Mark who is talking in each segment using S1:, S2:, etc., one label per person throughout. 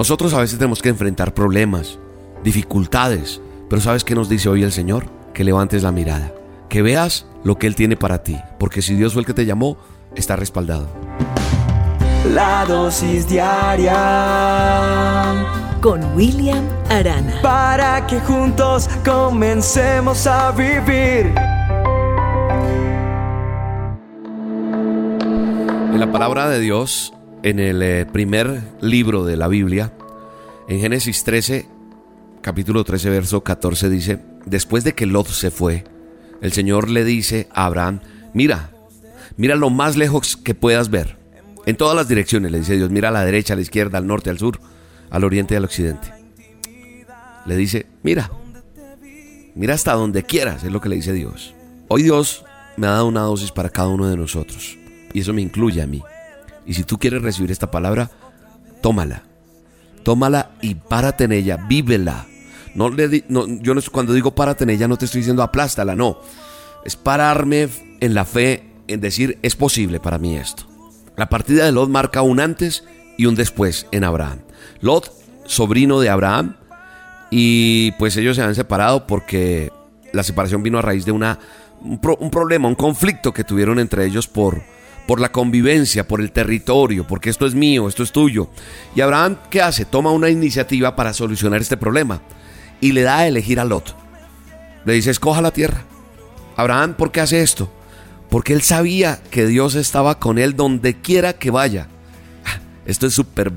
S1: Nosotros a veces tenemos que enfrentar problemas, dificultades, pero ¿sabes qué nos dice hoy el Señor? Que levantes la mirada, que veas lo que Él tiene para ti, porque si Dios fue el que te llamó, está respaldado.
S2: La dosis diaria
S3: con William Arana.
S2: Para que juntos comencemos a vivir.
S1: En la palabra de Dios, en el eh, primer libro de la Biblia, en Génesis 13, capítulo 13, verso 14, dice, después de que Lot se fue, el Señor le dice a Abraham, mira, mira lo más lejos que puedas ver. En todas las direcciones, le dice Dios, mira a la derecha, a la izquierda, al norte, al sur, al oriente y al occidente. Le dice, mira, mira hasta donde quieras, es lo que le dice Dios. Hoy Dios me ha dado una dosis para cada uno de nosotros, y eso me incluye a mí. Y si tú quieres recibir esta palabra, tómala. Tómala y párate en ella, vívela. No le no, yo cuando digo párate en ella no te estoy diciendo aplástala, no. Es pararme en la fe, en decir es posible para mí esto. La partida de Lot marca un antes y un después en Abraham. Lot, sobrino de Abraham, y pues ellos se han separado porque la separación vino a raíz de una, un, un problema, un conflicto que tuvieron entre ellos por, por la convivencia, por el territorio, porque esto es mío, esto es tuyo. Y Abraham, ¿qué hace? Toma una iniciativa para solucionar este problema y le da a elegir a Lot. Le dice, escoja la tierra. Abraham, ¿por qué hace esto? Porque él sabía que Dios estaba con él donde quiera que vaya. Esto es súper,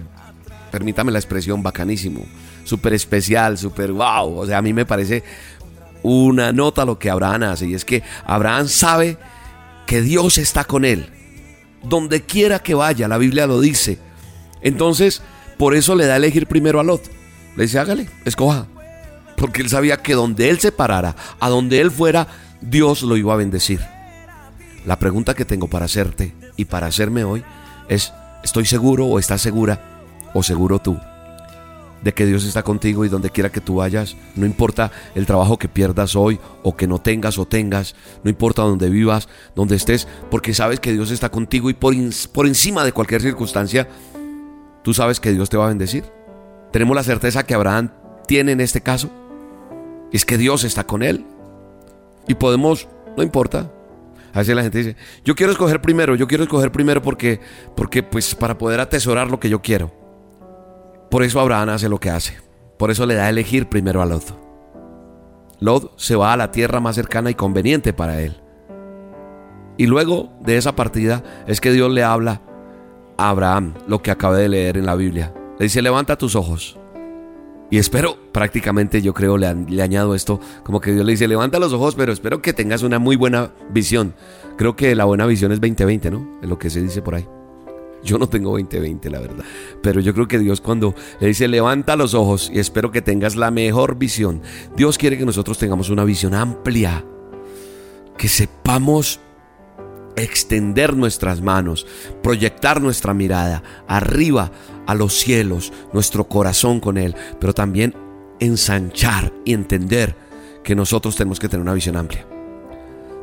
S1: permítame la expresión, bacanísimo, súper especial, súper wow. O sea, a mí me parece una nota lo que Abraham hace y es que Abraham sabe que Dios está con él donde quiera que vaya, la Biblia lo dice. Entonces, por eso le da a elegir primero a Lot. Le dice, hágale, escoja. Porque él sabía que donde él se parara, a donde él fuera, Dios lo iba a bendecir. La pregunta que tengo para hacerte y para hacerme hoy es, ¿estoy seguro o estás segura o seguro tú de que Dios está contigo y donde quiera que tú vayas, no importa el trabajo que pierdas hoy o que no tengas o tengas, no importa donde vivas, donde estés, porque sabes que Dios está contigo y por, por encima de cualquier circunstancia, tú sabes que Dios te va a bendecir. Tenemos la certeza que Abraham tiene en este caso, es que Dios está con él. Y podemos, no importa. A veces la gente dice, yo quiero escoger primero, yo quiero escoger primero porque, porque pues para poder atesorar lo que yo quiero. Por eso Abraham hace lo que hace. Por eso le da a elegir primero a Lot. Lot se va a la tierra más cercana y conveniente para él. Y luego de esa partida es que Dios le habla a Abraham lo que acabé de leer en la Biblia. Le dice, levanta tus ojos. Y espero, prácticamente yo creo, le, le, añado esto, como que Dios le dice, levanta los ojos, pero espero que tengas una muy buena visión. Creo que la buena visión es 2020, ¿no? Es lo que se dice por ahí. Yo no tengo 2020, la verdad. Pero yo creo que Dios cuando le dice, levanta los ojos y espero que tengas la mejor visión. Dios quiere que nosotros tengamos una visión amplia. Que sepamos extender nuestras manos, proyectar nuestra mirada arriba a los cielos, nuestro corazón con Él, pero también ensanchar y entender que nosotros tenemos que tener una visión amplia.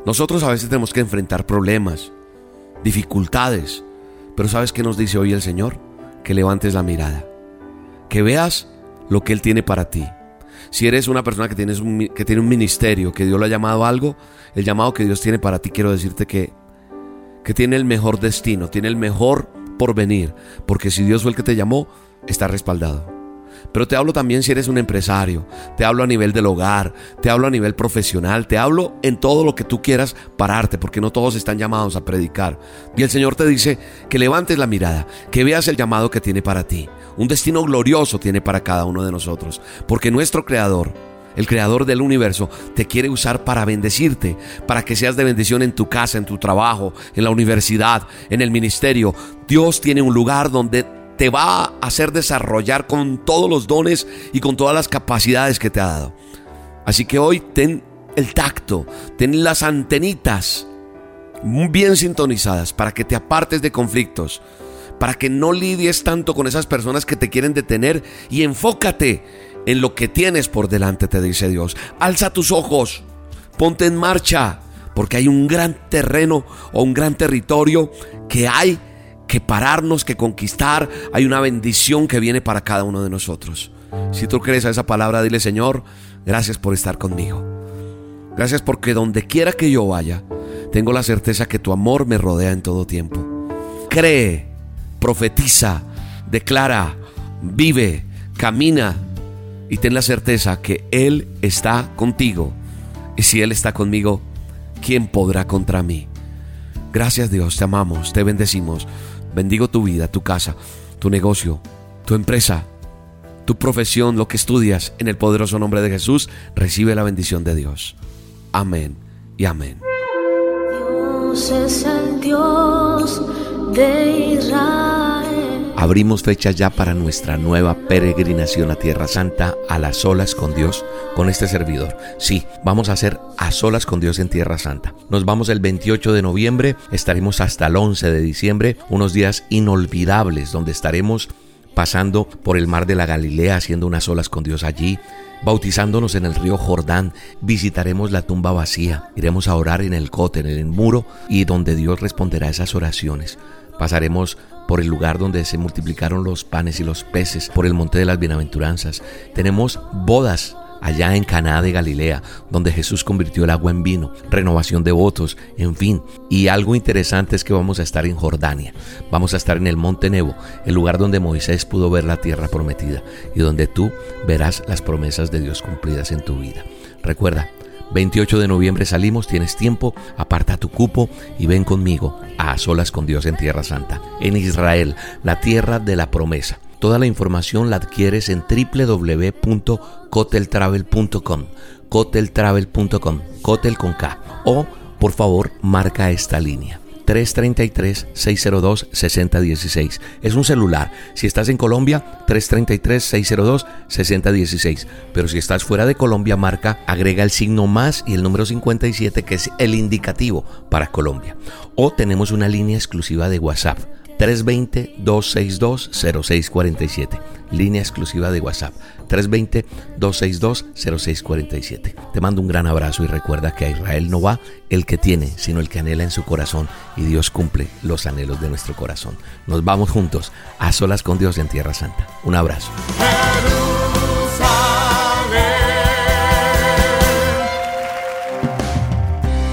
S1: Nosotros a veces tenemos que enfrentar problemas, dificultades, pero ¿sabes qué nos dice hoy el Señor? Que levantes la mirada, que veas lo que Él tiene para ti. Si eres una persona que, tienes que tiene un ministerio, que Dios lo ha llamado a algo, el llamado que Dios tiene para ti, quiero decirte que, que tiene el mejor destino, tiene el mejor porvenir, porque si Dios fue el que te llamó, está respaldado. Pero te hablo también si eres un empresario, te hablo a nivel del hogar, te hablo a nivel profesional, te hablo en todo lo que tú quieras pararte, porque no todos están llamados a predicar. Y el Señor te dice que levantes la mirada, que veas el llamado que tiene para ti. Un destino glorioso tiene para cada uno de nosotros, porque nuestro Creador, el creador del universo te quiere usar para bendecirte, para que seas de bendición en tu casa, en tu trabajo, en la universidad, en el ministerio. Dios tiene un lugar donde te va a hacer desarrollar con todos los dones y con todas las capacidades que te ha dado. Así que hoy ten el tacto, ten las antenitas bien sintonizadas para que te apartes de conflictos, para que no lidies tanto con esas personas que te quieren detener y enfócate en lo que tienes por delante, te dice Dios. Alza tus ojos, ponte en marcha, porque hay un gran terreno o un gran territorio que hay que pararnos, que conquistar. Hay una bendición que viene para cada uno de nosotros. Si tú crees a esa palabra, dile Señor, gracias por estar conmigo. Gracias porque donde quiera que yo vaya, tengo la certeza que tu amor me rodea en todo tiempo. Cree, profetiza, declara, vive, camina y ten la certeza que Él está contigo. Y si Él está conmigo, ¿quién podrá contra mí? Gracias Dios, te amamos, te bendecimos. Bendigo tu vida, tu casa, tu negocio, tu empresa, tu profesión, lo que estudias. En el poderoso nombre de Jesús, recibe la bendición de Dios. Amén y amén.
S4: Dios es el Dios de Israel.
S5: Abrimos fecha ya para nuestra nueva peregrinación a Tierra Santa, a las solas con Dios, con este servidor. Sí, vamos a hacer a solas con Dios en Tierra Santa. Nos vamos el 28 de noviembre, estaremos hasta el 11 de diciembre, unos días inolvidables donde estaremos pasando por el mar de la Galilea, haciendo unas olas con Dios allí, bautizándonos en el río Jordán, visitaremos la tumba vacía, iremos a orar en el cote, en el muro, y donde Dios responderá esas oraciones. Pasaremos por el lugar donde se multiplicaron los panes y los peces, por el monte de las bienaventuranzas. Tenemos bodas allá en Caná de Galilea, donde Jesús convirtió el agua en vino, renovación de votos, en fin. Y algo interesante es que vamos a estar en Jordania, vamos a estar en el Monte Nebo, el lugar donde Moisés pudo ver la tierra prometida y donde tú verás las promesas de Dios cumplidas en tu vida. Recuerda, 28 de noviembre salimos, tienes tiempo, aparta tu cupo y ven conmigo a solas con Dios en Tierra Santa, en Israel, la tierra de la promesa. Toda la información la adquieres en www.coteltravel.com, coteltravel.com, cotel con K. O, por favor, marca esta línea. 333-602-6016. Es un celular. Si estás en Colombia, 333-602-6016. Pero si estás fuera de Colombia, marca, agrega el signo más y el número 57, que es el indicativo para Colombia. O tenemos una línea exclusiva de WhatsApp 320-262-0647. Línea exclusiva de WhatsApp. 320-262-0647. Te mando un gran abrazo y recuerda que a Israel no va el que tiene, sino el que anhela en su corazón. Y Dios cumple los anhelos de nuestro corazón. Nos vamos juntos a solas con Dios en Tierra Santa. Un abrazo.